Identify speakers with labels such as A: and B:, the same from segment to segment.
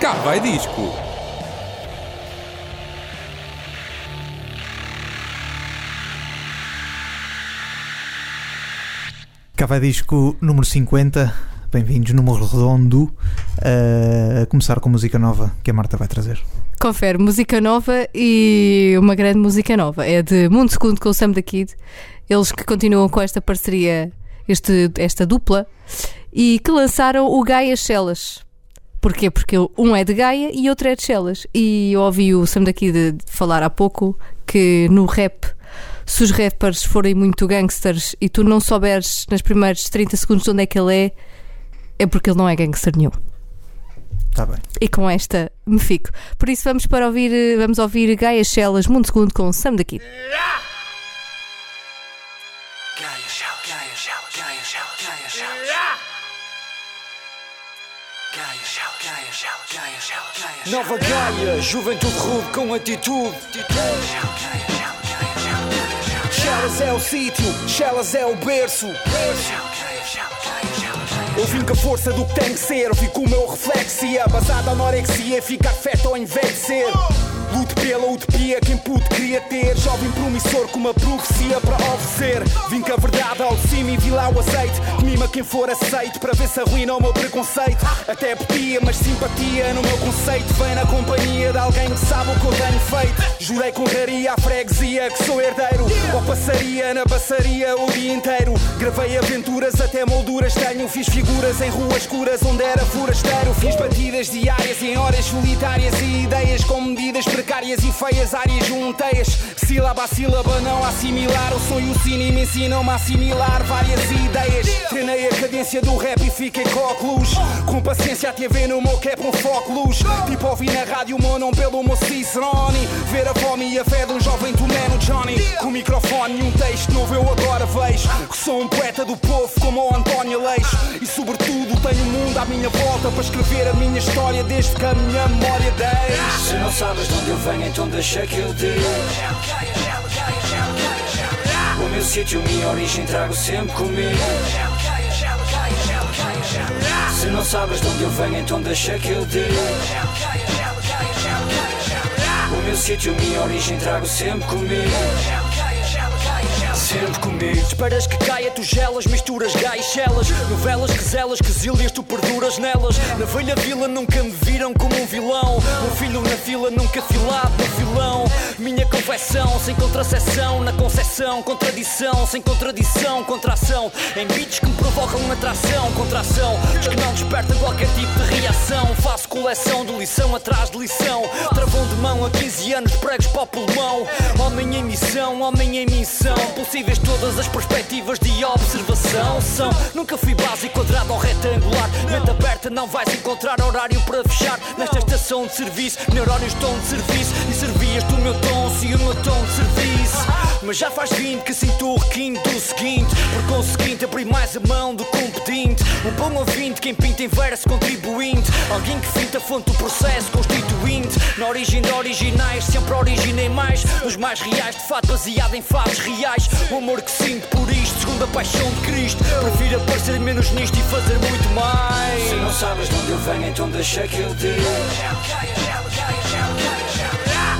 A: Cá vai disco.
B: Cá vai disco número 50. Bem-vindos, número redondo. Uh, a começar com música nova que a Marta vai trazer.
C: Confere, música nova e uma grande música nova. É de Mundo Segundo com o Sam da Kid. Eles que continuam com esta parceria, este, esta dupla, e que lançaram o Gaia Shellas. Porquê? Porque um é de Gaia e outro é de Shellas. E eu ouvi o Sam da Kid falar há pouco que no rap se os rappers forem muito gangsters e tu não souberes nos primeiros 30 segundos onde é que ele é, é porque ele não é gangster nenhum.
B: Está bem.
C: E com esta me fico. Por isso vamos para ouvir, vamos ouvir Gaia Shellas, Mundo Segundo com Sam daqui.
D: Gaia
E: Nova Gaia, juventude rude com atitude. Chelas é o sítio, Chelas é o berço. Eu vim com a força do que tem que ser. Fico com o meu reflexia, basada na anorexia, ficar feto ou envelhecer. Luto pela utopia, quem pude queria ter. Jovem promissor com uma profecia para oferecer. Vim com a verdade ao cima e vi lá o azeite. Mima quem for aceito para ver se arruina o meu preconceito. Até podia, mas simpatia no meu conceito. Vem na companhia de alguém que sabe o que eu tenho feito. Jurei que honraria a freguesia que sou herdeiro. Ou passaria na passaria o dia inteiro. Gravei aventuras até molduras tenho. Fiz figuras em ruas escuras onde era forasteiro. Fiz batidas diárias em horas solitárias e ideias com medidas precárias e feias, áreas junteias. Sílaba a sílaba, não assimilar. O sonho e o cine me ensinam-me a assimilar várias ideias. Treinei a cadência do rap e fiquei com óculos. Com paciência, a TV no meu cap, um fóculos. Tipo, ouvi na rádio o meu nome pelo meu Cicerone. Ver a fome e a fé de um jovem tomé Johnny. Com microfone e um texto novo, eu agora vejo. Que sou um poeta do povo, como o António Leix. Sobretudo, tenho o mundo à minha volta para escrever a minha história desde que a minha memória deixe.
D: Se não sabes de onde eu venho, então deixa que eu diga. O meu sítio, minha origem, trago sempre comigo. Se não sabes de onde eu venho, então deixa que eu diga. O meu sítio, minha origem, trago sempre comigo. Sempre comigo.
E: Esperas que caia, tu gelas, misturas gás, Novelas que zelas, que zilhas, tu perduras nelas. Na velha vila nunca me viram como um vilão. Um filho na fila, nunca filado no filão Minha confecção, sem contraceção Na concessão, contradição, sem contradição Contração, em beats que me provocam atração Contração, os que não despertam qualquer tipo de reação. Faço coleção de lição atrás de lição. Travão de mão a 15 anos, pregos para o pulmão. Homem em missão, homem em missão Possíveis todas as perspectivas de observação. São, nunca fui básico, quadrado ou retangular. Mente aberta, não vais encontrar horário para fechar. Nesta estação de serviço, neurónios tom de serviço. E servias do meu tom, se o meu tom de serviço. Mas já faz 20 que sinto o requinte do seguinte. Por conseguinte, abri mais a mão do que um bom ouvinte, quem pinta em verso contribuinte. Alguém que finta a fonte do processo constituinte. Na origem de originais, sempre originei mais. Nos mais reais, de fato baseado em fatos reais O amor que sinto por isto, segundo a paixão de Cristo Prefiro aparecer menos nisto e fazer muito mais
D: Se não sabes de onde eu venho, então deixa que eu diga.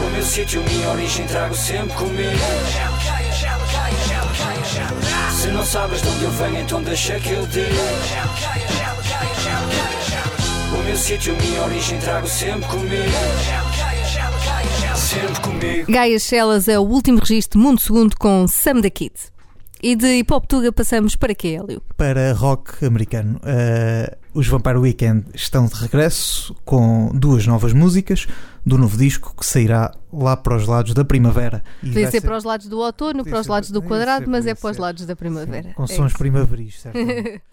D: O meu sítio, minha origem, trago sempre comigo. Se não sabes de onde eu venho, então deixa que eu diga. O meu sítio, minha origem, trago sempre comigo. Sempre comigo.
C: Gaia Shellas é o último registro de Mundo Segundo com Sam da Kid. E de Hip Hop Tuga passamos para que, Hélio?
B: Para rock americano. Uh, os Vampire Weekend estão de regresso com duas novas músicas do novo disco que sairá lá para os lados da primavera. E
C: Podia
B: vai
C: ser para os lados do outono, para os
B: ser-
C: lados do quadrado,
B: ser,
C: mas é para os
B: ser.
C: lados da primavera.
B: Com
C: É
B: sons
C: isso.
B: primaveris, certamente.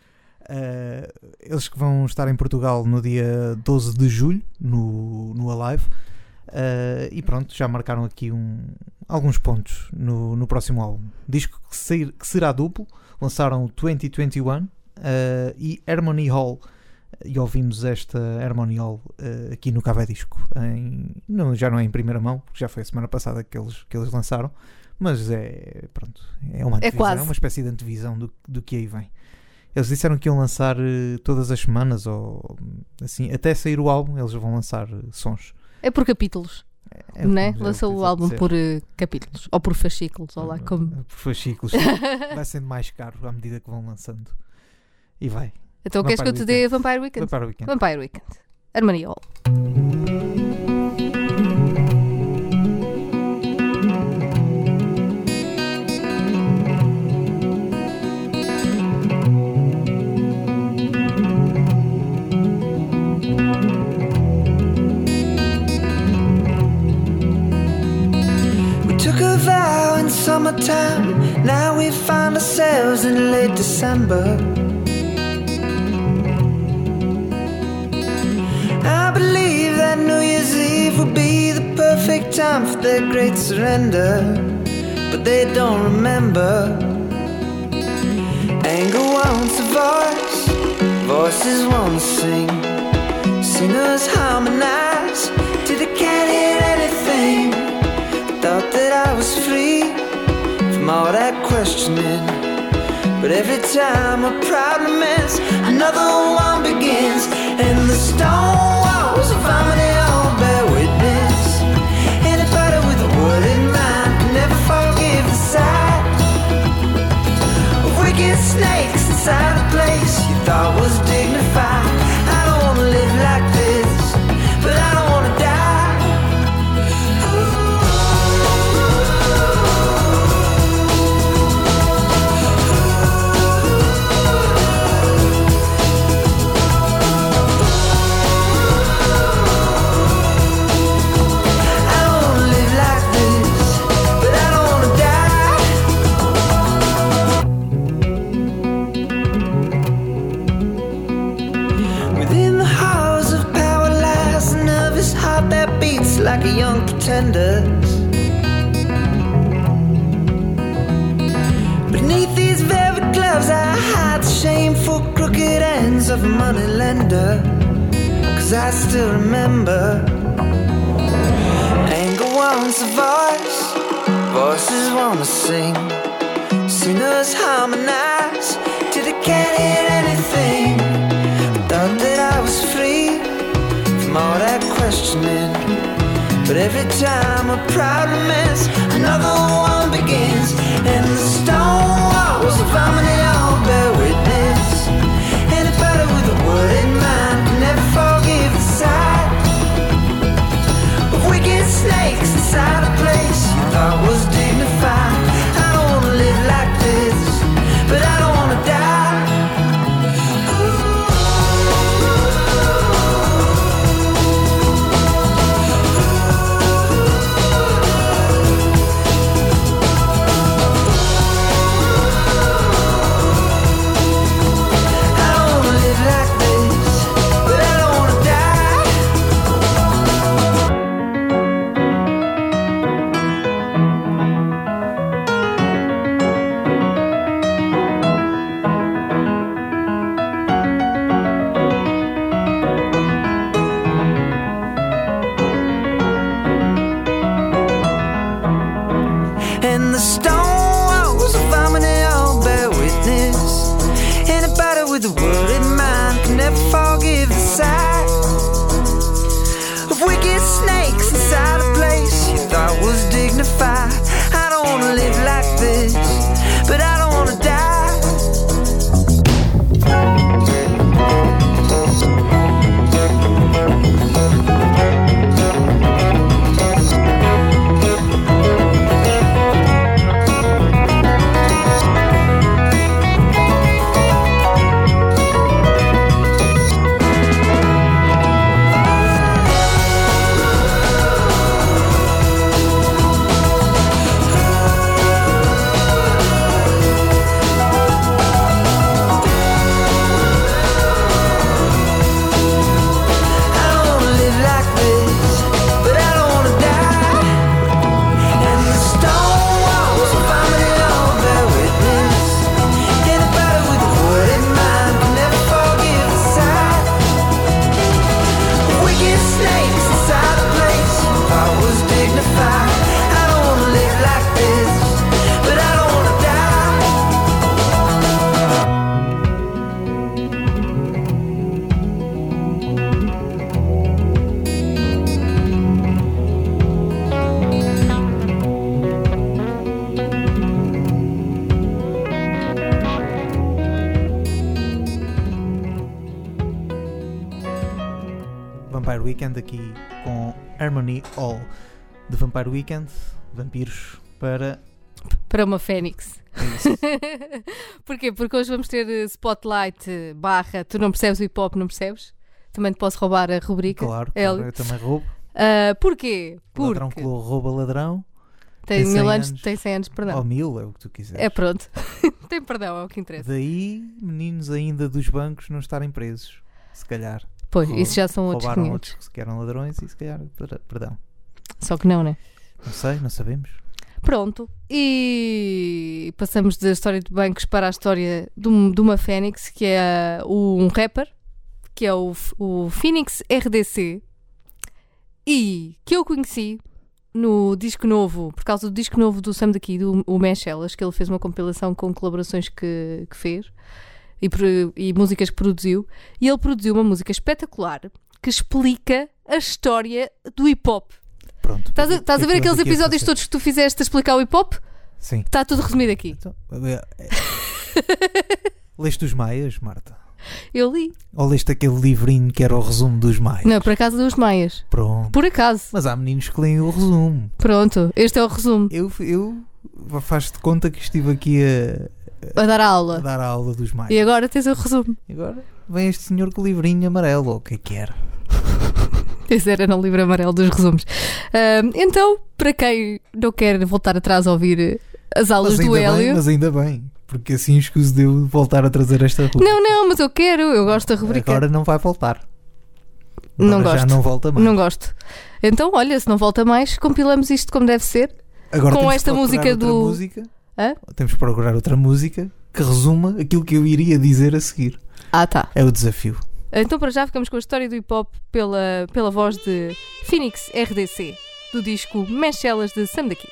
B: Uh, eles que vão estar em Portugal no dia 12 de julho, no, no Alive. Uh, e pronto, já marcaram aqui um- alguns pontos no, no próximo álbum. Disco que, que será duplo, lançaram o 2021 uh, e Harmony Hall. E ouvimos esta Harmony Hall uh, aqui no Café Disco. Em, não, já não é em primeira mão, porque já foi a semana passada que eles, que eles lançaram. Mas é, pronto, é uma
C: É
B: é uma espécie de antevisão do, do que aí vem. Eles disseram que iam lançar eh, todas as semanas ou assim, até sair o álbum, eles vão lançar eh, sons.
C: É por capítulos,
B: É,
C: é?
B: é
C: Lança
B: o
C: álbum por eh, capítulos ou por fascículos, ou lá como.
B: Por fascículos. vai sendo mais caro à medida que vão lançando. E vai.
C: Então queres que eu te dê Vampire Weekend?
B: O weekend.
C: Vampire Weekend. Harmony
A: summertime. Now we find ourselves in late December. I believe that New Year's Eve will be the perfect time for their great surrender. But they don't remember. Anger wants a voice, voices won't sing. Singers harmonize till they can't hear anything. Thought that I was free all that questioning. But every time a problem ends, another one begins. And the stone walls of harmony all bear witness. Anybody with a word in mind can never forgive the sight of wicked snakes inside a place you thought was dignified.
B: Weekend aqui com Harmony All de Vampire Weekend, vampiros para.
C: Para uma Fênix.
B: é.
C: Porquê? Porque hoje vamos ter eh, Spotlight eh, barra Tu não percebes o hip hop, não percebes? Também te posso roubar a rubrica.
B: Claro, claro, eu também roubo.
C: Ah, porquê?
B: Ladrão
C: Porque
B: que rouba ladrão.
C: tem,
B: tem
C: mil
B: 100
C: anos,
B: anos.
C: tem 100 anos, perdão.
B: Ou mil, é o que tu quiseres.
C: É pronto. tem perdão, é o que interessa.
B: Daí, meninos ainda dos bancos não estarem presos. Se calhar.
C: Pois, isso já são outros
B: Roubaram
C: 500.
B: outros que eram ladrões e se calhar. per- Perdão.
C: Só que não, né?
B: Não sei, não sabemos.
C: Pronto. E passamos da história de bancos para a história de, um- de uma Fênix, que é o- um rapper, que é o, F- o Phoenix RDC, e que eu conheci no disco novo, por causa do disco novo do Sam daqui, do o Meshelas, que ele fez uma compilação com colaborações que, que fez e, e músicas que produziu, e ele produziu uma música espetacular que explica a história do hip hop.
B: Pronto.
C: Estás a, estás a ver
B: porque eu
C: aqueles episódios todos que tu fizeste a explicar o hip hop?
B: Sim.
C: Está tudo resumido aqui.
B: Então, é- é- leste os Maias, Marta?
C: Eu li.
B: Ou leste aquele livrinho que era o resumo dos Maias?
C: Não, por acaso dos Maias.
B: Pronto.
C: Por acaso.
B: Mas há meninos que leem o resumo.
C: Pronto, este é o resumo.
B: Eu, eu faz-te conta que estive aqui a,
C: A dar a
B: a
C: aula.
B: dar a aula dos Maias.
C: E agora tens o resumo.
B: E agora vem este senhor com o livrinho amarelo, ou o que é que era?
C: Esse era no livro amarelo dos resumos. Ahm, então, para quem não quer voltar atrás a ouvir as aulas do
B: ainda bem,
C: Hélio.
B: mas ainda bem. Porque assim escuso de eu voltar a trazer esta rubrica.
C: Não, não, mas eu quero, eu gosto da rubrica.
B: Agora não vai voltar.
C: Não
B: Agora
C: gosto.
B: Já não volta mais.
C: Não gosto. Então, olha, se não volta mais, compilamos isto como deve ser.
B: Agora
C: com esta música do-
B: Música.
C: Hã?
B: Temos que procurar outra música que resuma aquilo que eu iria dizer a seguir.
C: Ah, tá.
B: É o desafio.
C: Então, para já, ficamos com a história do hip hop pela, pela voz de Phoenix RDC, do disco Mechelas de Sam daqui.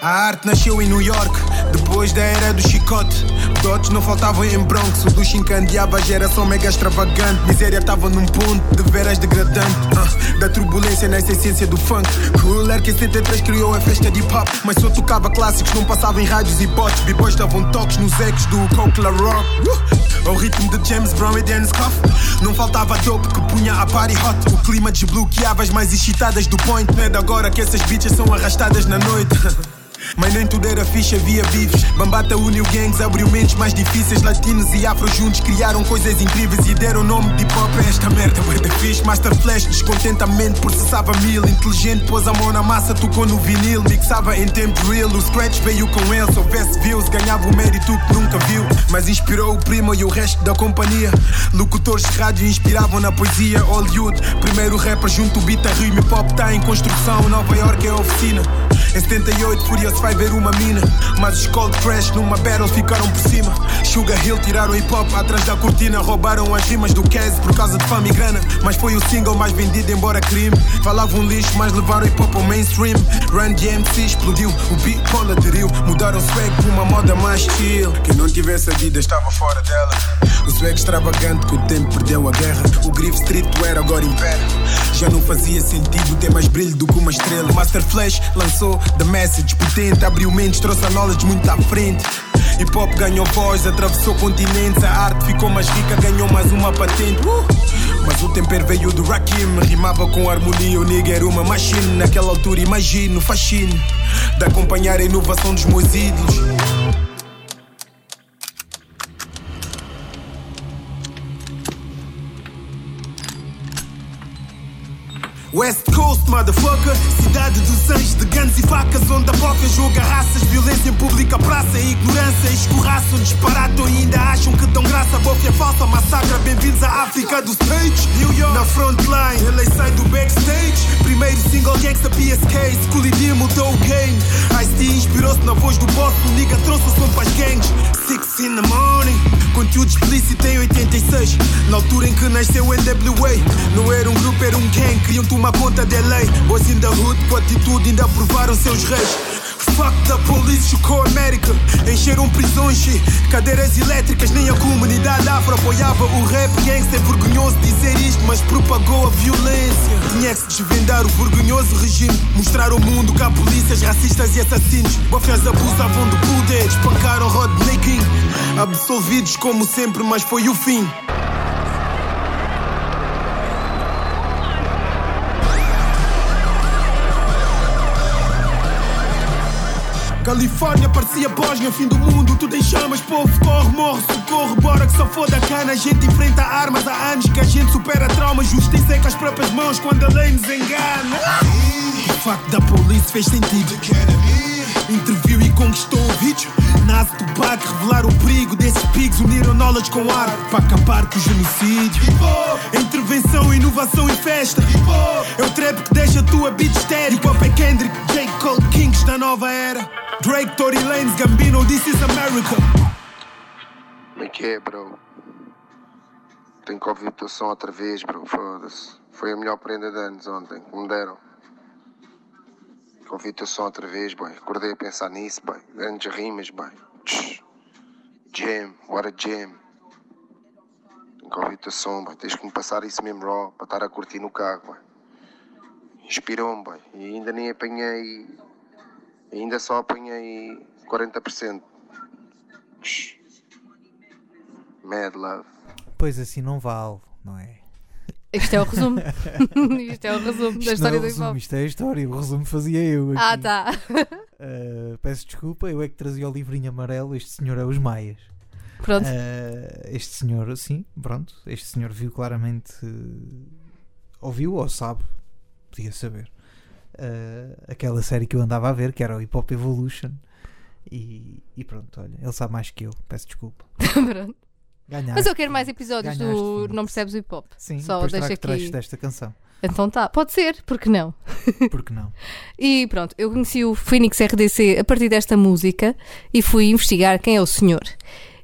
F: A arte nasceu em New York, depois da era do chicote. Dotes não faltavam em Bronx, o duche encandeava a geração mega extravagante. Miséria estava num ponto de veras degradante. Ah, da turbulência nessa essência do funk. Cool Air que em 73 criou a festa de hip hop. Mas só tocava clássicos, não passava em rádios e bots. B-boys davam toques nos ecos do Coke La Rock. Uh, ao ritmo de James Brown e Dennis Coff. Não faltava dope que punha a party hot. O clima desbloqueava as mais excitadas do point. Não é de agora que essas bitches são arrastadas na noite. Mas nem tudo era ficha, havia vivos. Bambata uniu gangs, abriu mentes mais difíceis. Latinos e afro juntos criaram coisas incríveis e deram nome de pop a esta merda. Bué da fixe, Master Flash, descontentamento, processava mil. Inteligente, pôs a mão na massa, tocou no vinil. Mixava em tempo real, o scratch veio com ele. Se houvesse views, ganhava o mérito que nunca viu. Mas inspirou o primo e o resto da companhia. Locutores de rádio inspiravam na poesia. Hollywood, primeiro rapper junto, beat a rima. Hip hop tá em construção, Nova York é a oficina. Em 78, Furioso vai ver uma mina. Mas os Cold Crash numa battle ficaram por cima. Sugar Hill tiraram hip hop atrás da cortina. Roubaram as rimas do Kez por causa de fama e grana. Mas foi o single mais vendido, embora crime. Falavam lixo, mas levaram hip hop ao mainstream. Run DMC explodiu, o beat Paul aderiu. Mudaram swag por uma moda mais chill. Quem não tivesse a vida estava fora dela. O swag extravagante que o tempo perdeu a guerra. O grifo streetwear agora impera. Já não fazia sentido ter mais brilho do que uma estrela. Master Flash lançou The Message potente, abriu mentes, trouxe a knowledge muito à frente. Hip hop ganhou voz, atravessou continentes. A arte ficou mais rica, ganhou mais uma patente. Uh! Mas o tempero veio do Rakim, rimava com harmonia. O nigga era uma machine. Naquela altura, imagino o fascínio de acompanhar a inovação dos meus ídolos. West Coast, motherfucker. Cidade dos anjos de guns e facas Onde a boca joga raças. Violência em pública praça Ignorância escorraçam Disparatam e ainda acham que dão graça. Bofia falsa, massacra. Bem-vindos à África do stage. New York, na frontline Ele sai do backstage. Primeiro single gangsta PSK Schooly D mudou o game. Ice-T inspirou-se na voz do boss O nigga trouxe o som para as gangs Six in the morning Conteúdo explícito em 86 Na altura em que nasceu o NWA Não era um grupo, era um gang. Queriam tomar conta da lei. Boys in the hood, com atitude ainda provaram seus reis. Fuck the police, chocou a América. Encheram prisões cadeiras elétricas. Nem a comunidade afro apoiava o rap. Gangster É vergonhoso dizer isto, mas propagou a violência. Tinha que se desvendar o vergonhoso regime. Mostrar ao mundo que há polícias racistas e assassinos. Bofias abusavam do poder Espancaram Rodney King. Absolvidos como sempre, mas foi o fim Califórnia parecia Bósnia, fim do mundo, tudo em chamas, povo corre, morre, socorro, bora que só foda a cana. A gente enfrenta armas há anos que a gente supera traumas, justiça é com as próprias mãos quando a lei nos engana. O facto da polícia fez sentido. Interviu e conquistou o vídeo. Nasce Tupac, revelar o perigo desses pigs, uniram knowledge com arte para acabar com o genocídio. Intervenção, inovação e festa. É o trap que deixa a tua beat estéreo. Pop é Kendrick, J. Cole, Kings da nova era. Drake, Tory Lanez, Gambino, this is America.
G: Como é que é, bro? Tenho que ouvir o teu som outra vez, bro. Foda-se. Foi a melhor prenda de anos ontem que me deram. Ouvir o teu som outra vez, boy. Acordei a pensar nisso, boy. Grandes rimas, boy. Jam, what a jam. Tenho que ouvir o teu som, boy. Tens que me passar isso mesmo raw para estar a curtir no carro, boy. Inspirou-me, boy. E ainda nem apanhei. Ainda só apanhei 40%. Tch. Mad love.
B: Pois assim não vale, não é?
C: Isto é o resumo. Isto é o resumo da
B: Isto não é
C: história
B: o
C: do
B: resumo, isto é a história. O resumo fazia eu. Aqui.
C: Ah, tá.
B: Uh, peço desculpa, eu é que trazia o livrinho amarelo. Este senhor é os Maias.
C: Pronto.
B: Uh, este senhor, sim, pronto. Este senhor viu claramente, uh, ouviu ou sabe, podia saber, uh, aquela série que eu andava a ver, que era o Hip Hop Evolution. E, e pronto, olha, ele sabe mais que eu. Peço desculpa.
C: Pronto.
B: Ganhaste.
C: Mas eu quero mais episódios
B: Ganhaste,
C: do. Não Percebes o Hip Hop.
B: Sim,
C: Só deixa aqui.
B: desta canção.
C: Então tá, pode ser, porque não?
B: Porque não?
C: E pronto, eu conheci o Phoenix RDC a partir desta música e fui investigar quem é o senhor.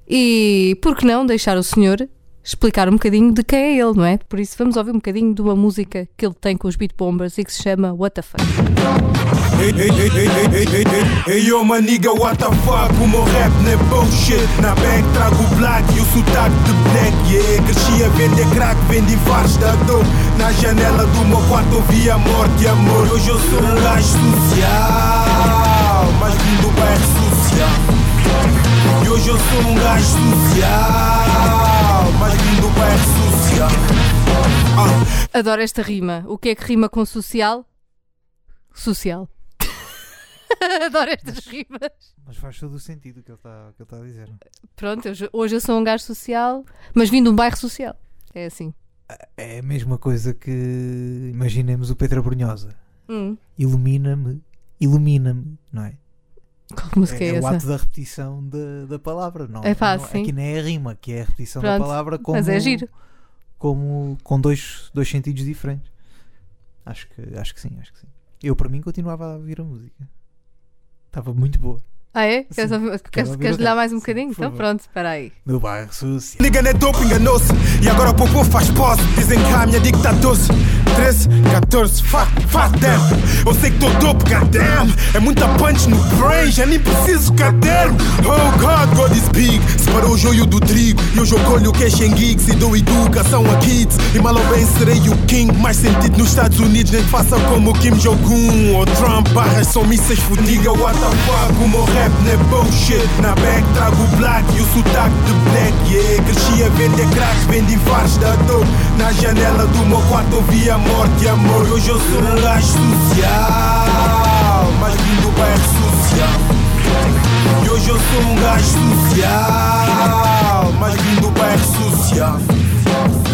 C: E por que não deixar o senhor explicar um bocadinho de quem é ele, não é? Por isso vamos ouvir um bocadinho de uma música que ele tem com os Beat Bombers e que se chama What the Fuck.
F: Ei, ei, ei, hey, hey, nigga, what the fuck? O meu rap não é bullshit. Na bag trago o black e o sotaque de black. Yeah, é, cresci a vender crack, vendi vários da dor. Na janela do meu quarto ouvi a morte e amor. Hoje eu sou um gajo social, mais vindo do bairro social. E hoje eu sou um gajo social vim do bairro social. Ah.
C: Adoro esta rima. O que é que rima com social? Social. Adoro estas rimas.
B: Mas faz todo o sentido o que ele está tá a dizer.
C: Pronto, hoje, hoje eu sou um gajo social, mas vim de um bairro social. É assim.
B: É a mesma coisa que imaginemos o Pedro Brunhosa.
C: Hum,
B: Ilumina-me, ilumina-me, não é?
C: qual música é,
B: é, o
C: essa?
B: ato da repetição da, da palavra, não
C: É
B: não-
C: sim.
B: Aqui não é a rima, que é a repetição da
C: Pronto,
B: palavra como,
C: mas é giro.
B: como com dois, dois sentidos diferentes. Acho que, acho que sim, acho que sim. Eu, para mim, continuava a ouvir a música. Estava muito boa.
C: Ah, é? Queres,
B: Sim,
C: ouvir- queres, queres
B: o
C: lhe dar mais um
B: sim,
C: bocadinho?
B: por
C: Então
B: favor.
C: pronto, espera aí.
B: No bairro social.
F: Nigga não é dope, enganou-se E agora o popô faz posse Dizem que a minha dick tá doce 13, 14, fuck, fuck them Eu sei que tô dope, goddamn. É muita punch no brain, já nem preciso caderno Oh God, God is big. Separou o joio do trigo E hoje eu colho cash em gigs E dou educação a kids. E mal ou bem serei o king Mais sentido nos Estados Unidos Nem faça como Kim Jong-un Ou Trump, barras são mísseis fudiga What the fuck, o meu rap não é bullshit. Na bag trago o black e o sotaque de black. Yeah, cresci a vender crack, vendi faros da dor Na janela do meu quarto ouvia morte e amor Hoje eu sou um gajo social. Mas vim do bairro social. E hoje eu sou um gajo social. Mas vim do bairro social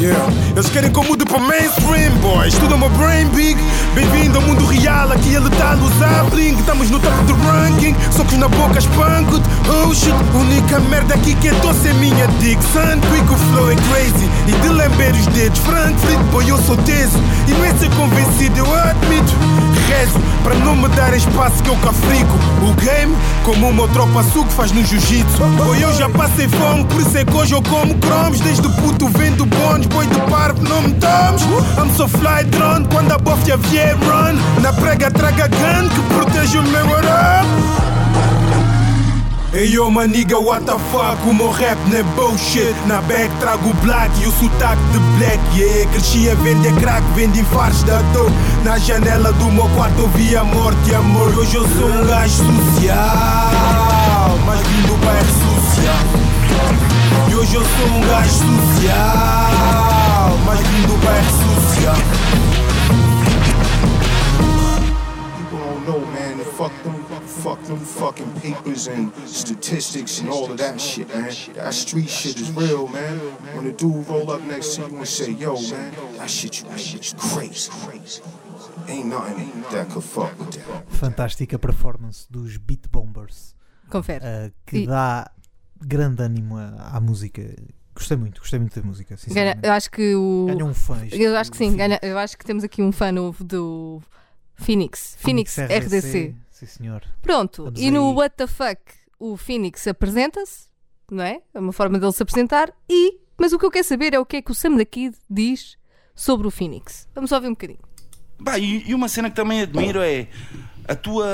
F: Yeah. Eles querem que eu mude para mainstream, boys. Tudo é meu brain big. Bem-vindo ao mundo real, aqui ele tá usar bling. Estamos no top do ranking, socos na boca, spanked. Oh shit, única merda aqui que é doce é minha dick. Son, quick, o flow é crazy. E de lamber os dedos, Frankfurt, boy, eu sou teso. E não é ser convencido, eu admito. Rezo para não me dar espaço que eu cafrico. O game, como uma tropa suco faz no jiu-jitsu. Boy, eu já passei fome, por isso é que hoje eu como cromos. Desde puto vendo bônus, boi de parvo, não me tomes. I'm so fly drone, quando a bofia vier run. Na prega traga gun que protege o meu up. Hey yo, my nigga, what the fuck? O meu rap não é bullshit. Na bag trago black e o sotaque de black. Yeah, cresci a vender crack, vendi faros da dor. Na janela do meu quarto ouvia morte e amor. Hoje eu sou um gajo social, mas vim do bairro social. Hoje eu sou um gajo social, mas vim do bairro social.
H: People don't know, man. Fuck them,
F: Fuck them fucking papers and statistics and all of that shit, man. That street shit is real, man. When a dude roll up next to you and say, yo, man, that shit you made is crazy. Ain't nothing that could fuck with that.
B: Fantástica performance dos Beat Bombers,
C: Confere.
B: uh, que
C: E-
B: dá grande ânimo à, à música. Gostei muito, gostei muito da música,
C: Ganha- eu acho que o.
B: Ganhou um fã. isto,
C: Eu acho que sim, ganha- eu acho que temos aqui um fã novo do Phoenix. Phoenix, RDC.
B: Sim, senhor.
C: Pronto,
B: Estamos
C: e no
B: aí.
C: What the Fuck o Phoenix apresenta-se, não é? É uma forma dele se apresentar. E, mas o que eu quero saber é o que é que o Sam da Kid diz sobre o Phoenix. Vamos ouvir um bocadinho.
H: Pá, e, e uma cena que também admiro é a tua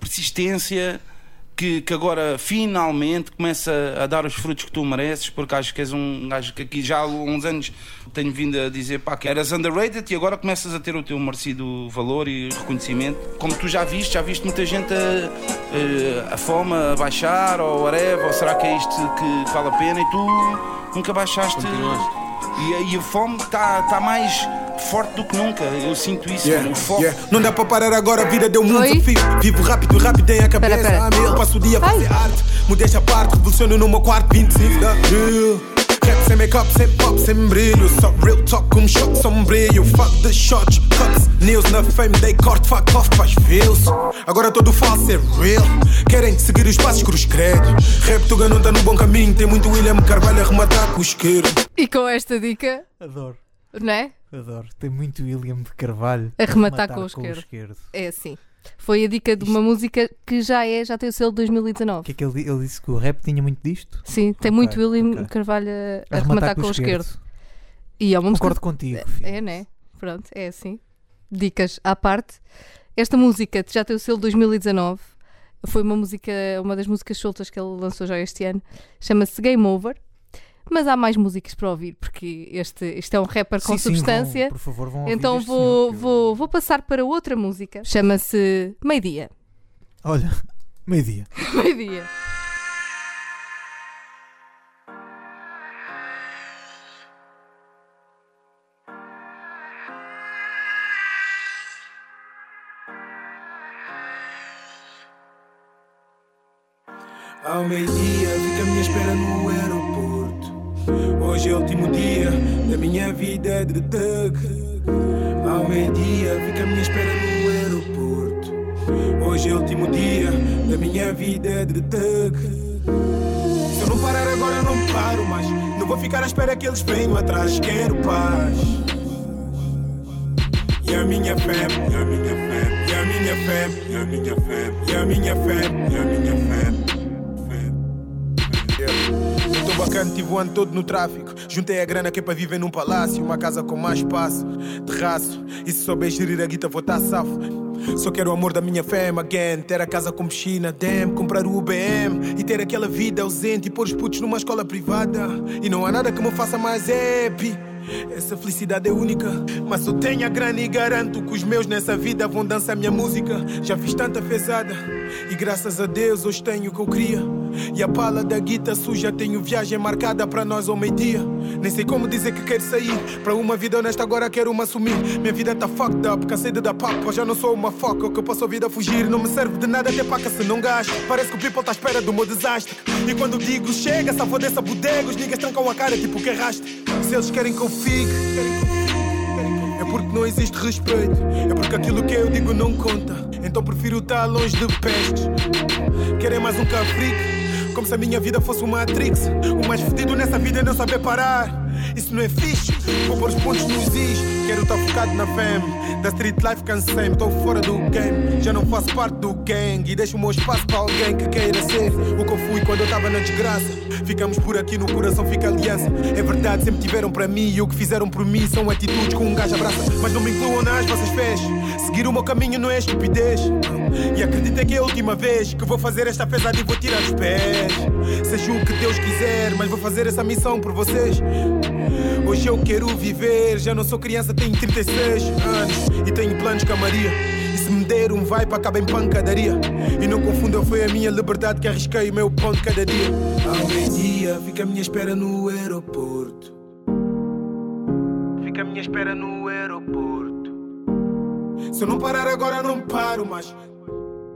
H: persistência que, que agora finalmente começa a dar os frutos que tu mereces, porque acho que és um gajo que aqui já há uns anos tenho vindo a dizer pá, que eras underrated e agora começas a ter o teu merecido valor e reconhecimento. Como tu já viste, já viste muita gente a, a, a fome a baixar ou whatever, ou será que é isto que vale a pena e tu nunca baixaste. E, a- e a fome está tá mais forte do que nunca. Eu sinto isso,
F: Yeah,
H: o foco.
F: yeah. Não dá para parar agora, a vida deu muito
C: Oi?
F: desafio. Vivo rápido, rápido tem a cabeça.
C: Pera, pera.
F: a mil. Passo o dia a fazer arte. Modéstia à parte, revoluciono no meu quarto 25 de abril. Rap sem make-up, sem pop, sem brilho. Só real talk, um shot sombrio. Fuck the shots, cuts, news na fame, they corte, fuck off, faz views. Agora todo falso é real. Querem seguir os passos cruz credo. Rap Tuga não tá no bom caminho. Tem muito William Carvalho a rematar com o isqueiro.
C: E com esta dica,
B: Adoro,
C: não é?
B: adoro. Tem muito William de Carvalho
C: A rematar com o esquerdo.
B: esquerdo.
C: É assim. Foi a dica de uma música que já é, já tem o selo de
B: O
C: 2019.
B: que é que ele, ele disse que o rap tinha muito disto?
C: Sim, tem
B: Ok,
C: muito William
B: ok.
C: Carvalho a, a rematar com o esquerdo. E é uma música
B: Concordo contigo. filho.
C: É, né? Pronto, é assim. Dicas à parte. Esta música já tem o selo 2019. Foi uma música, uma das músicas soltas que ele lançou já este ano. Chama-se Game Over. Mas há mais músicas para ouvir, porque este, este é um rapper com
B: Sim, sim,
C: substância.
B: vão, por favor, vão ouvir
C: então vou,
B: senhor, que eu-
C: vou, vou passar para outra música. Chama-se Meio-Dia.
B: Olha, meio-dia.
C: Meio-Dia.
F: Ao meio-dia fica a minha espera no aeroporto. Hoje é o último dia da minha vida de thug. Ao meio-dia fica a minha espera no aeroporto. Hoje é o último dia da minha vida de thug. Se eu não parar agora, eu não paro mais. Não vou ficar à espera que eles venham atrás. Quero paz. E a minha fé, e a minha fé, e a minha fé, e a minha fé, e a minha fé, e a minha fé. Bacana, tive o ano todo no tráfico. Juntei a grana que é para viver num palácio, uma casa com mais espaço, terraço. E se souber gerir a guita, vou estar safo. Só quero o amor da minha fama again. Ter a casa com piscina, damn, comprar o UBM e ter aquela vida ausente e pôr os putos numa escola privada. E não há nada que me faça mais happy. Essa felicidade é única, mas eu tenho a grana e garanto que os meus nessa vida vão dançar minha música. Já fiz tanta fezada e graças a Deus hoje tenho o que eu queria. E a pala da guita suja tenho viagem marcada para nós ao meio-dia. Nem sei como dizer que quero sair. Para uma vida honesta agora quero me assumir. Minha vida tá fucked up, cansei de dar papo. Já não sou uma foca, que eu passo a vida a fugir. Não me serve de nada ter paca se não gasto. Parece que o people tá à espera do meu desastre. E quando digo chega, dessa bodega, os niggas trancam a cara tipo que arraste. Se eles querem que eu fique, é porque não existe respeito. É porque aquilo que eu digo não conta. Então prefiro estar longe de pestes. Querem mais um caprico? Como se a minha vida fosse uma Matrix. O mais fedido nessa vida é não saber parar. Isso não é fixe. Vou pôr os pontos nos is. Quero estar focado na fame. Da street life cansei-me, estou fora do game. Já não faço parte do gang. E deixo o meu espaço para alguém que queira ser o que eu fui quando eu estava na desgraça. Ficamos por aqui, no coração fica aliança. É verdade, sempre tiveram para mim. E o que fizeram por mim são atitudes com um gajo abraça. Mas não me incluam nas vossas fés. Seguir o meu caminho não é estupidez. E acreditem que é a última vez que vou fazer esta pesada e vou tirar os pés. Seja o que Deus quiser, mas vou fazer essa missão por vocês. Hoje eu quero viver, já não sou criança, tenho 36 anos e tenho planos com a Maria. E se me der um vai para acaba em pancadaria. E não confundam, foi a minha liberdade que arrisquei o meu pão de cada dia. Ao meio-dia fica a minha espera no aeroporto. Fica a minha espera no aeroporto. Se eu não parar agora, não paro mais.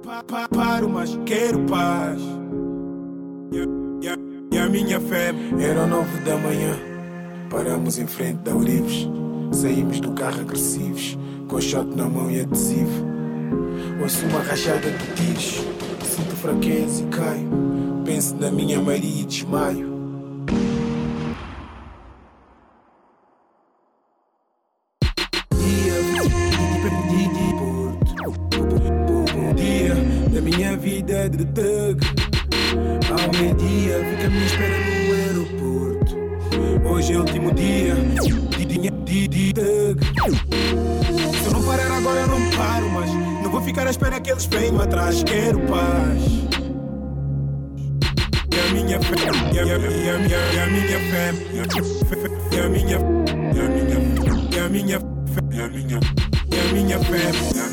I: pa- pa- paro, mas quero paz. E, e- e a minha fé era nove da manhã. Paramos em frente da Urives. Saímos do carro agressivos, com shot na mão e adesivo. Ouço uma rachada de tiros. Sinto fraqueza e caio. Penso na minha Maria e desmaio. Dia. Um da minha vida de thug. Espera que eles venham atrás. Quero paz. E a minha fé, e a, minha, a e a, minha, fé, e a minha, e a minha e a minha fé, e a minha e a minha fé,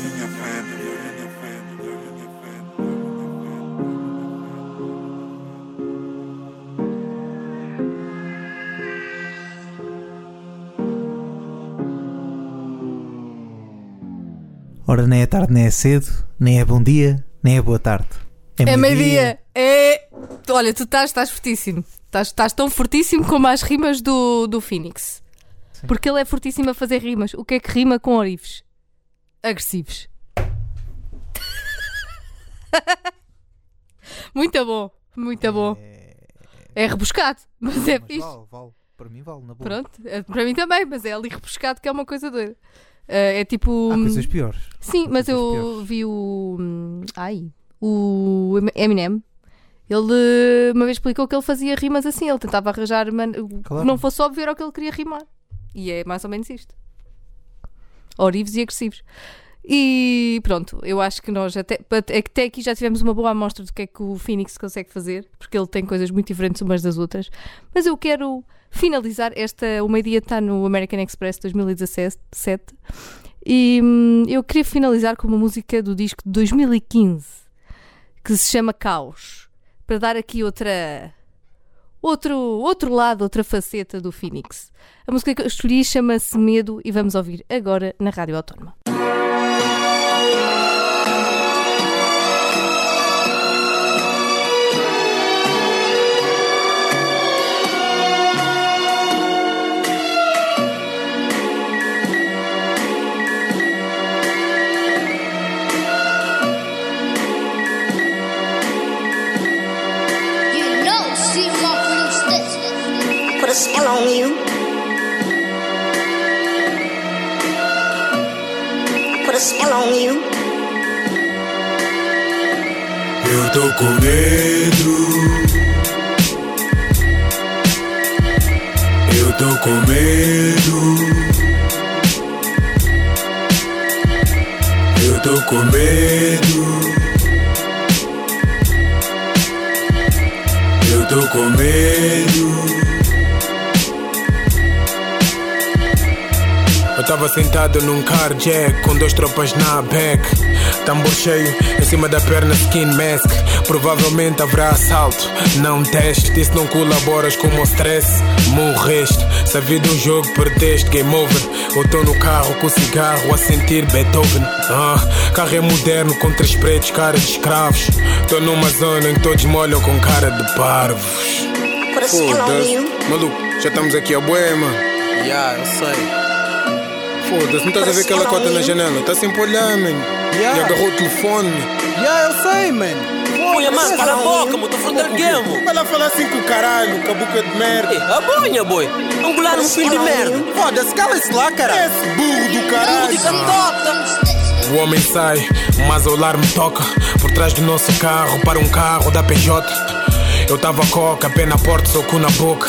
B: Ora, nem é tarde, nem é cedo, nem é bom dia, nem é boa tarde.
C: É meio-dia. É. Olha, tu estás, estás fortíssimo. Estás, estás tão fortíssimo como as rimas do, do Phoenix. Porque ele é fortíssimo a fazer rimas. O que é que rima com orifes? Agressivos. muito bom, muito bom. É rebuscado, mas é
B: Mas
C: fixe.
B: vale, vale. Para mim vale, na boa.
C: Pronto, é- para mim também, mas é ali rebuscado que é uma coisa doida. Eh, é tipo.
B: Há coisas piores.
C: Sim, mas eu
B: piores.
C: vi o. Ai. O Eminem. Ele uma vez explicou que ele fazia rimas assim. Ele tentava arranjar. Man...
B: Claro.
C: Que não fosse óbvio era o que ele queria rimar. E é mais ou menos isto: Orivos e agressivos. E pronto, eu acho que nós até, é até aqui já tivemos uma boa amostra do que é que o Phoenix consegue fazer, porque ele tem coisas muito diferentes umas das outras. Mas eu quero finalizar esta. O meio-dia está no American Express 2017. E hum, eu queria finalizar com uma música do disco de 2015 que se chama Caos para dar aqui outra outro, outro lado, outra faceta do Phoenix. A música que eu escolhi chama-se Medo e vamos ouvir agora na Rádio Autónoma.
J: A spell on you. Put a spell on you.
I: Eu tô com medo. Eu tô com medo. Eu tô com medo. Eu tô com medo. Tava sentado num car jack com duas tropas na back. Tambor cheio em cima da perna, skin mask. Provavelmente haverá assalto, não teste. Se não colaboras com o meu stress, morreste. Se a vida é um jogo, perdeste, game over. Eu tô no carro com cigarro a sentir Beethoven. Ah, carro é moderno com três pretos, cara de escravos. Tô numa zona em que todos molham com cara de parvos.
J: You.
I: maluco, já estamos aqui a boema.
K: Yeah, eu sei.
I: Foda-se, não estás a ver aquela cota na janela? Tá sempre a olhar, mano.
K: Yeah.
I: E agarrou o telefone.
K: Yeah, eu sei, man.
L: Olha, mano, cala a boca, mano, de game.
I: Vai lá falar assim com o caralho, com a boca de merda.
L: Eh, a banha, boy. Angular um filho de merda.
K: Foda-se, cala-se lá, cara.
I: Esse burro do
L: de
I: caralho. O homem sai, mas o alarme toca. Por trás do nosso carro, para um carro da PJ. Eu tava coca, pé na porta, soco na boca.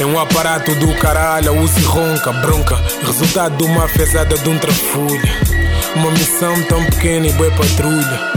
I: É um aparato do caralho, usa e ronca, bronca. Resultado de uma fezada de um trafulha. Uma missão tão pequena e boa patrulha.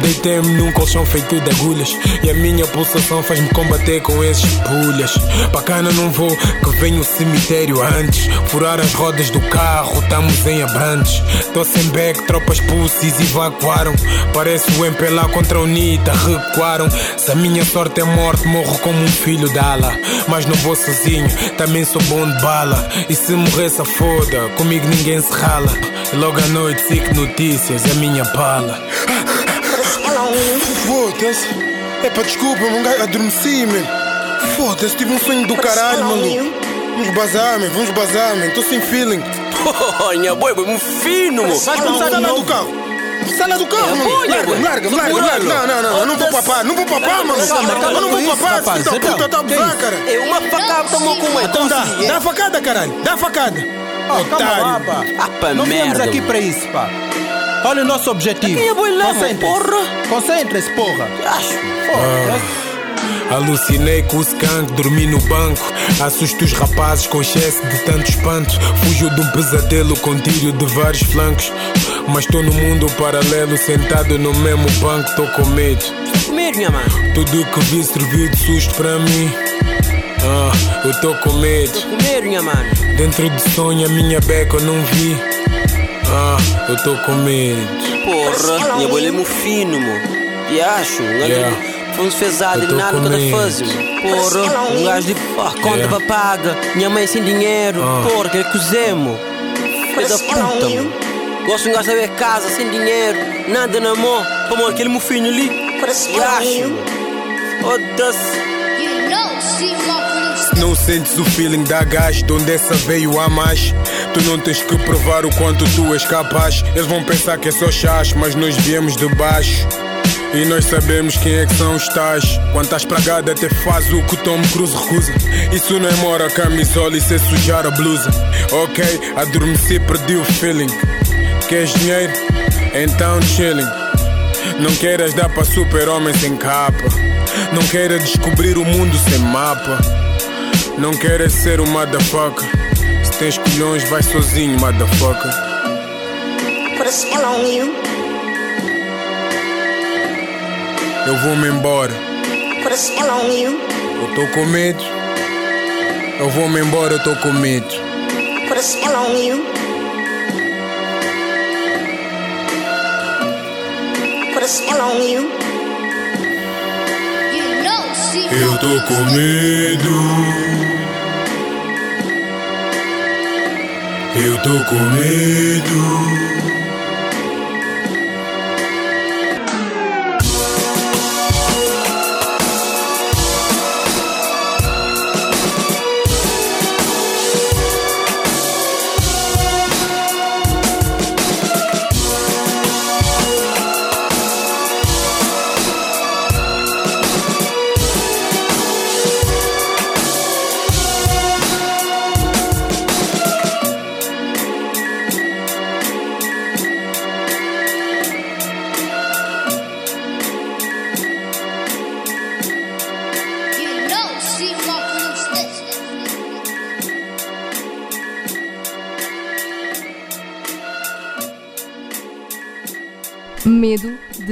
I: Deitei-me num colchão feito de agulhas E a minha pulsação faz-me combater com esses pulhas Bacana não vou, que vem o cemitério antes. Furar as rodas do carro, estamos em Abrantes Tô sem back, tropas pussies evacuaram. Parece o MP lá contra a UNITA, recuaram. Se a minha sorte é morte, morro como um filho dela Mas não vou sozinho, também sou bom de bala. E se morrer se foda, comigo ninguém se rala. Logo à noite, sic notícias, é minha bala. Foda-se. É pá, desculpa, um gajo adormeci, man. Foda-se, tive um sonho do caralho, maluco. Vamos bazar, man, vamos bazar, man. Tô sem feeling.
L: Olha, boi, boi, um fino, mo.
I: A do carro. Sala do carro,
L: É,
I: mano. Larga, larga, larga, larga. Não, não, não, eu não vou papar, não vou papar, mano. Eu não vou papar, da
K: Então,
I: puta, tá a
K: que
I: abusar,
K: isso?
I: cara.
L: É uma facada, tomou com uma.
I: Então dá, dá a facada, caralho, dá a facada.
K: Oh, calma lá, pá.
L: Ah, pá,
K: Não viemos aqui para isso, pá. Olha o nosso objetivo.
L: Quem é boi lá, mano?
K: Concentre-se.
L: Porra.
K: Concentre-se, porra.
L: Acho.
K: Foda-se.
I: Alucinei com o skunk, dormi no banco. Assusto os rapazes com excesso de tanto espanto. Fujo de um pesadelo com tiro de vários flancos. Mas tô no mundo paralelo, sentado no mesmo banco, tô com medo.
L: Comer, minha mãe.
I: Tudo que vi serviu de susto para mim. Ah, eu tô com medo.
L: Comer, minha mãe.
I: Dentro de sonho, a minha beca eu não vi. Ah, eu tô com medo.
L: Porra, minha ele é muito fino, mo. E acho, um gajo.
I: Yeah.
L: Fomos fezado,
I: Eu tô
L: ele nada
I: com
L: cada fase. Porra, um gajo de ah, conta
I: Yeah.
L: para paga. Minha mãe sem dinheiro.
I: Ah.
L: Porra, que ele cozemos. Filho da puta, mo. Gosto de um gajo saber casa, sem dinheiro. Nada na mão. Pô, mano, aquele mofinho ali. E acho,
J: you.
L: mo. Foda-se.
M: You know she
I: Não sentes o feeling da gás, de onde essa veio a mais. Tu não tens que provar o quanto tu és capaz. Eles vão pensar que é só chás, mas nós viemos de baixo. E nós sabemos quem é que são os tais. Quando estás pragado, até faz o que Tom Cruise recusa. Isso não é mora camisola, isso é sujar a blusa. Ok, adormeci, perdi o feeling. Queres dinheiro? Então chilling. Não queiras dar para super-homem sem capa. Não queiras descobrir o mundo sem mapa. Não queres ser um motherfucker. Se tens colhões, vai sozinho, motherfucker.
J: Put a spell on you.
I: Eu vou-me embora.
J: Put a spell on you.
I: Eu tô com medo. Eu vou-me embora, eu tô com medo.
J: Put a spell on you. Put a spell on you.
I: Eu tô com medo. Eu tô com medo.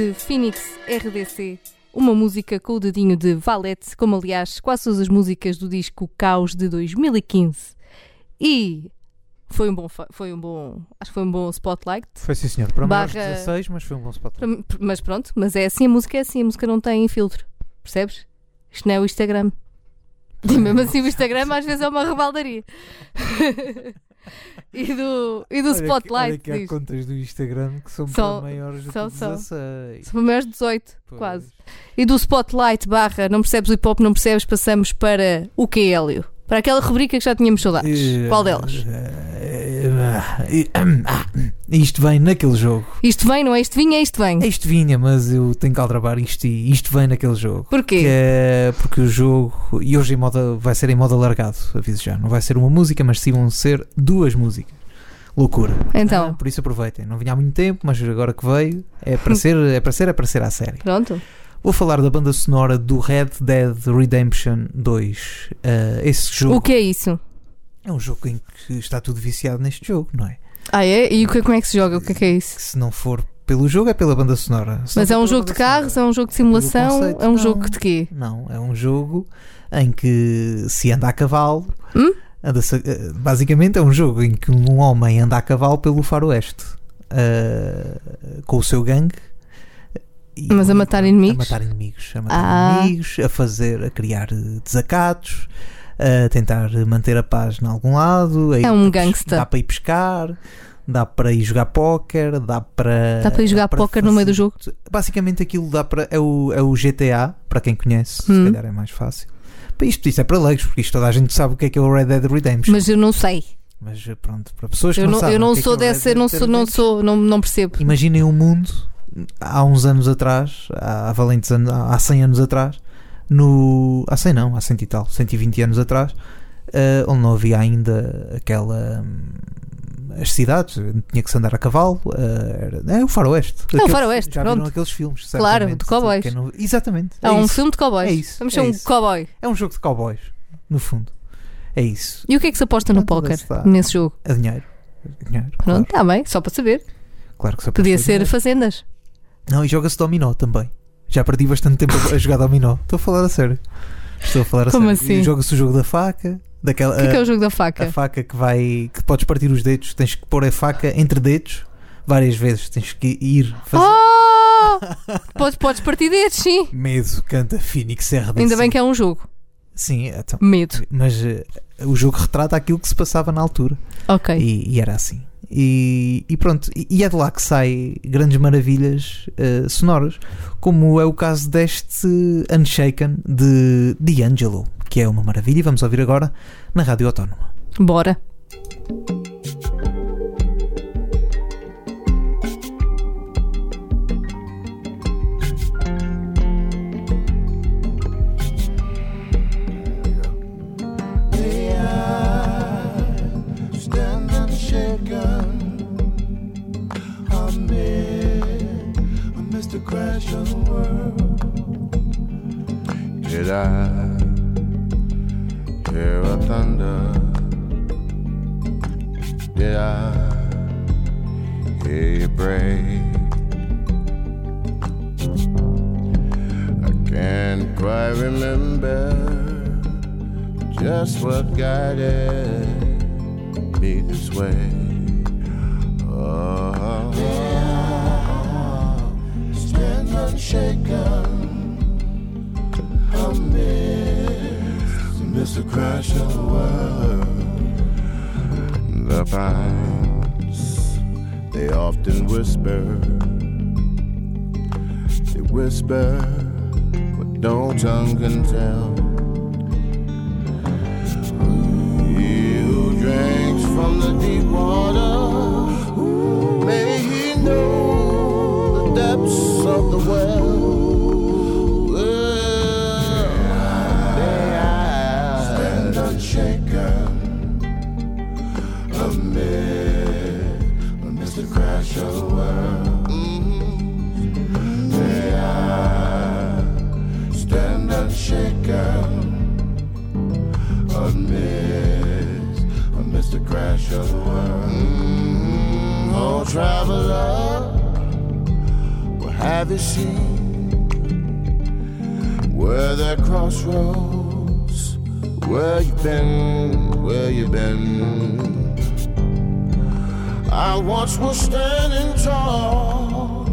C: De Phoenix RDC. Uma música com o dedinho de Valete, como aliás quase todas as músicas do disco Caos de 2015. E foi um bom, foi um bom, acho que foi um bom spotlight.
B: Foi sim, senhor. Para maiores de
C: Barra-
B: 16, mas foi um bom spot.
C: Para- Mas pronto, mas é assim, a música é assim, a música não tem filtro. Percebes? Isto não é o Instagram. E mesmo assim o Instagram às vezes é uma rebaldaria. e do, e do
B: Olha que-
C: Spotlight
B: Olha que há contas do Instagram que são,
C: São-
B: para maiores de
C: são- são.
B: 16.
C: São maiores de 18,
B: Pois.
C: quase. E do Spotlight barra não percebes o hip hop, não percebes, passamos para o que é Hélio? Para aquela rubrica que já tínhamos saudades.
B: Eh,
C: Qual delas?
B: eh, ah, eh, ah, Isto vem naquele jogo.
C: Isto vem, não é? Isto vinha, isto vem.
B: Isto vinha, mas eu tenho que aldrabar isto e isto vem naquele jogo.
C: Porquê?
B: É porque o jogo, e hoje em moda, vai ser em modo alargado, aviso já. Não vai ser uma música, mas sim vão ser duas músicas. Loucura.
C: Então.
B: Ah, por isso aproveitem. Não vinha há muito tempo, mas agora que veio, é para ser, é para ser, é para ser à série.
C: Pronto.
B: Vou falar da banda sonora do Red Dead Redemption 2. Ah, esse jogo
C: O que é isso?
B: é um jogo em que está tudo viciado neste jogo, não é?
C: Ah, é? E o que, como é que se joga? O que é que é isso?
B: Se não for pelo jogo, é pela banda sonora. Se
C: Mas é um jogo de carros? É um jogo de simulação?
B: conceito,
C: É um
B: não.
C: jogo de quê?
B: Não, é um jogo em que se anda a cavalo.
C: Hum?
B: anda-se a- eh, basicamente é um jogo em que um homem anda a cavalo pelo faroeste ah, com o seu gangue.
C: Mas a matar inimigos?
B: A matar inimigos. A matar
C: Ah.
B: inimigos, a fazer, a criar eh, desacatos, a tentar manter a paz em algum lado.
C: É um gangsta.
B: Dá para ir pescar, dá para ir jogar póquer, dá para.
C: Dá para ir jogar póquer no meio do jogo?
B: Basicamente aquilo dá para. É o, é o GTA, para quem conhece, se
C: Hum.
B: calhar é mais fácil. Isto, isto é para leigos, porque isto toda a gente sabe o que é que é o Red Dead Redemption.
C: Mas eu não sei.
B: Mas pronto, para pessoas que
C: Eu
B: não,
C: não,
B: sabem
C: eu não
B: é
C: sou
B: é
C: dessa, eu não sou, não sou, não, não percebo.
B: Imaginem um mundo há uns anos atrás, há valentes anos, há 100 anos atrás, no, há 100 não, há 100 e tal, 120 anos atrás, eh, onde não havia ainda aquela. hum, as cidades, tinha que se andar a cavalo, eh, era, é o faroeste.
C: É o faroeste,
B: já viram
C: pronto.
B: aqueles filmes,
C: Claro,
B: certamente,
C: de cowboys.
B: quem não- exatamente.
C: Há
B: é
C: um
B: isso.
C: filme de cowboys.
B: É isso.
C: Vamos
B: é
C: ser um
B: isso.
C: cowboy.
B: É um jogo de cowboys, no fundo. É isso.
C: E o que é que se aposta no
B: Pronto,
C: póquer nesse jogo?
B: É dinheiro. dinheiro
C: Pronto, está bem, só para saber.
B: Claro que se
C: Podia
B: aposta
C: ser fazendas.
B: Não, e joga-se dominó também. Já perdi bastante tempo a- a jogar dominó. Estou a falar a sério. Estou a falar a
C: Como
B: sério.
C: assim?
B: Joga-se o jogo da faca. Daquela,
C: O que é, que é
B: a-
C: o jogo da faca?
B: A faca que vai. que podes partir os dedos. Tens que pôr a faca entre dedos várias vezes. Tens que ir fazer.
C: Oh! podes, podes partir dedos, sim.
B: Medo, canta Phoenix RDC.
C: Ainda bem que é um jogo.
B: Sim, então.
C: Medo.
B: Mas eh, o jogo retrata aquilo que se passava na altura.
C: Ok.
B: E, e era assim. E, e pronto, e, é de lá que sai grandes maravilhas eh, sonoras, como é o caso deste Unshaken de D'Angelo, que é uma maravilha, e vamos ouvir agora na Rádio Autónoma.
C: Bora.
N: I hear a thunder? Did I? I can't quite remember just what me this way. Oh, unshaken amidst, the crash of the world. The pines, they often whisper, they whisper what no tongue can tell. He who drinks from the deep water, may he know the depths of the well. The the world. May I stand unshaken amidst, amidst the crash of the world. Oh, traveler, what have you seen? Where there crossroads? Where you been? Where you been? I once was standing tall.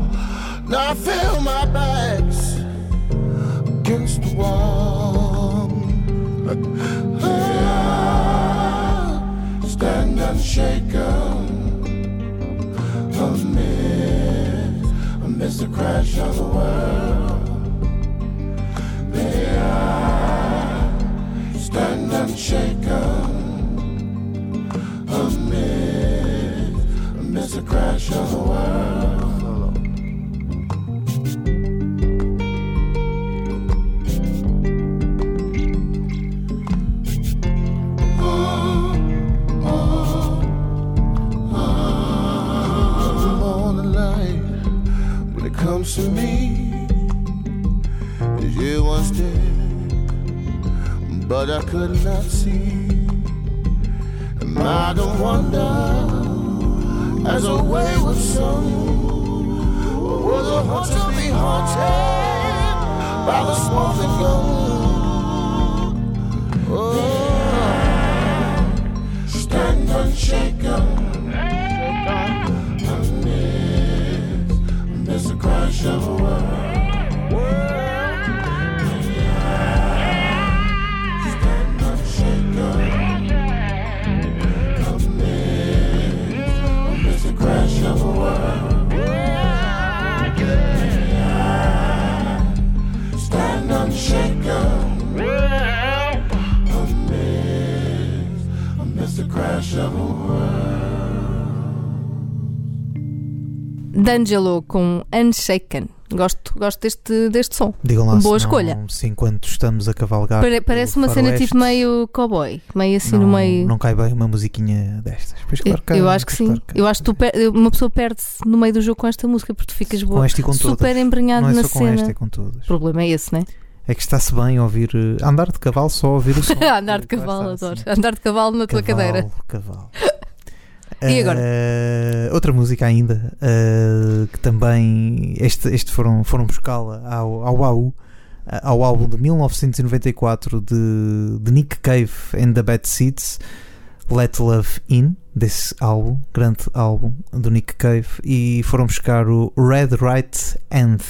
N: Now I feel my back's against the wall. Ah, Stand unshaken amidst, amidst the crash of the world. May I stand unshaken crash of the world. light when it comes to me you once did, but I could not see. And I don't wonder as a wayward son was a hunter be haunted by the smoking gun. Oh, stand unshaken
C: D'Angelo com Unshaken. Gosto, gosto deste, deste som.
B: Digam lá
C: Boa escolha.
B: se enquanto estamos a cavalgar.
C: Pare- parece uma cena tipo meio cowboy, meio assim
B: não,
C: no meio.
B: não cai bem uma musiquinha destas. Pois claro
C: eu, eu acho que sim.
B: claro
C: Eu acho que per- uma pessoa perde-se no meio do jogo com esta música porque tu ficas boa, super embrenhado
B: é
C: na cena.
B: é.
C: O problema é esse, não é?
B: É que está-se bem ouvir. eh, andar de cavalo só ouvir o som.
C: Andar de cavalo, adoro. Andar de cavalo na tua
B: Cavalo,
C: cadeira.
B: Cavalo.
C: E agora?
B: Eh, outra música ainda eh, que também este, este foram, foram buscá-la ao, ao AU, eh, ao álbum de 1994 de, de Nick Cave and the Bad Seeds Let Love In desse álbum, grande álbum do Nick Cave e foram buscar o Red Right Hand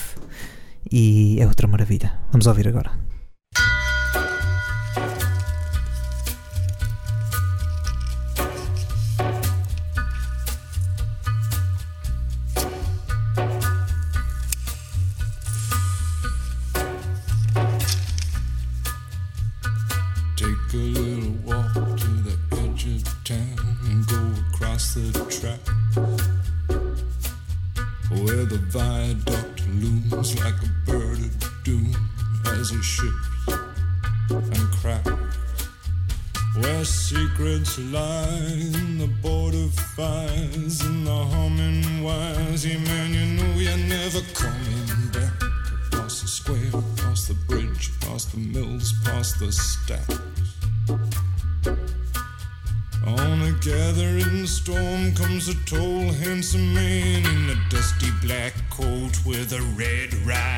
B: e é outra maravilha. Vamos ouvir agora
O: the border fires and the humming wires. Yeah, man, you know you're never coming back. Across the square, across the bridge, past the mills, past the stacks. On a gathering storm comes a tall, handsome man in a dusty black coat with a red right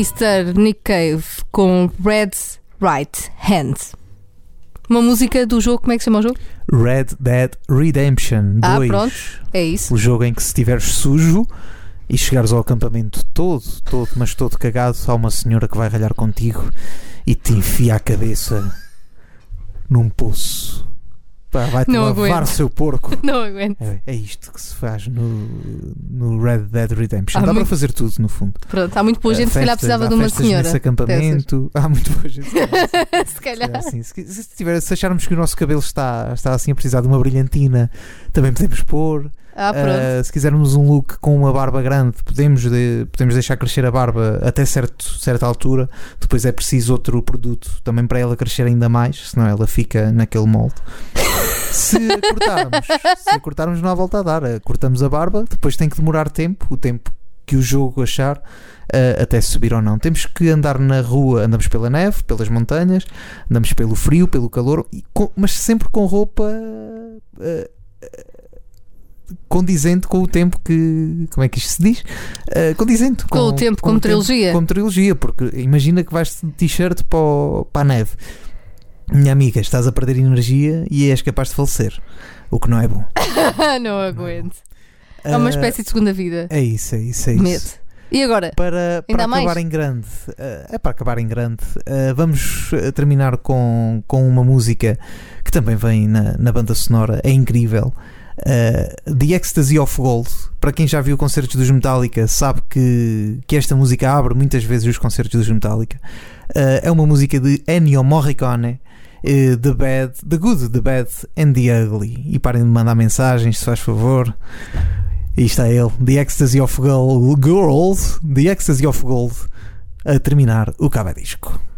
C: Mr. Nick Cave com Red's Right Hand. Uma música do jogo, como é que se chama o jogo?
B: Red Dead Redemption 2.
C: Ah, pronto, é isso.
B: O jogo em que se estiveres sujo e chegares ao acampamento todo, todo, mas todo cagado, há uma senhora que vai ralhar contigo e te enfia a cabeça num poço. Pá, vai-te
C: Não
B: lavar
C: aguento.
B: o seu porco.
C: Não aguento.
B: É, é isto que se faz no, no Red Dead Redemption.
C: Há
B: Dá
C: muito-
B: para fazer tudo, no fundo.
C: Pronto, há muito boa
B: Eh,
C: gente, se calhar
B: festas-
C: precisava
B: há
C: de uma
B: festas
C: senhora.
B: Nesse acampamento. Há muito boa gente.
C: se calhar.
B: calhar sim. Se, se, tiver, se acharmos que o nosso cabelo está, está assim a precisar de uma brilhantina, também podemos pôr.
C: Ah, pronto.
B: Uh, se quisermos um look com uma barba grande, podemos, de- podemos deixar crescer a barba até certo, certa altura. Depois é preciso outro produto também para ela crescer ainda mais, senão ela fica naquele molde. Se cortarmos, se cortarmos, não há volta a dar. Uh, Cortamos a barba, depois tem que demorar tempo, o tempo que o jogo achar, uh, até subir ou não. Temos que andar na rua, andamos pela neve, pelas montanhas, andamos pelo frio, pelo calor, com- mas sempre com roupa. uh, condizente com o tempo que. Como é que isto se diz? Uh, condizente
C: Com o tempo, como trilogia.
B: Como trilogia, porque imagina que vais de t-shirt para, para a neve. Minha amiga, estás a perder energia e és capaz de falecer. O que não é bom.
C: não aguento. É uma
B: Uh,
C: espécie de segunda vida.
B: É isso, é isso, é isso.
C: Medo. E agora?
B: Para, para
C: há mais?
B: acabar em grande, eh, é para acabar em grande, eh, vamos terminar com, com uma música que também vem na, na banda sonora, é incrível. Eh, The Ecstasy of Gold. Para quem já viu concertos dos Metallica, sabe que, que esta música abre muitas vezes os concertos dos Metallica. Eh, é uma música de Ennio Morricone. Eh, The Bad, The Good, The Bad and The Ugly. E parem de mandar mensagens, se faz favor. E está ele, The Ecstasy of Gold, Gold, The Ecstasy of Gold, a terminar o cabo disco.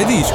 P: Cá vai disco.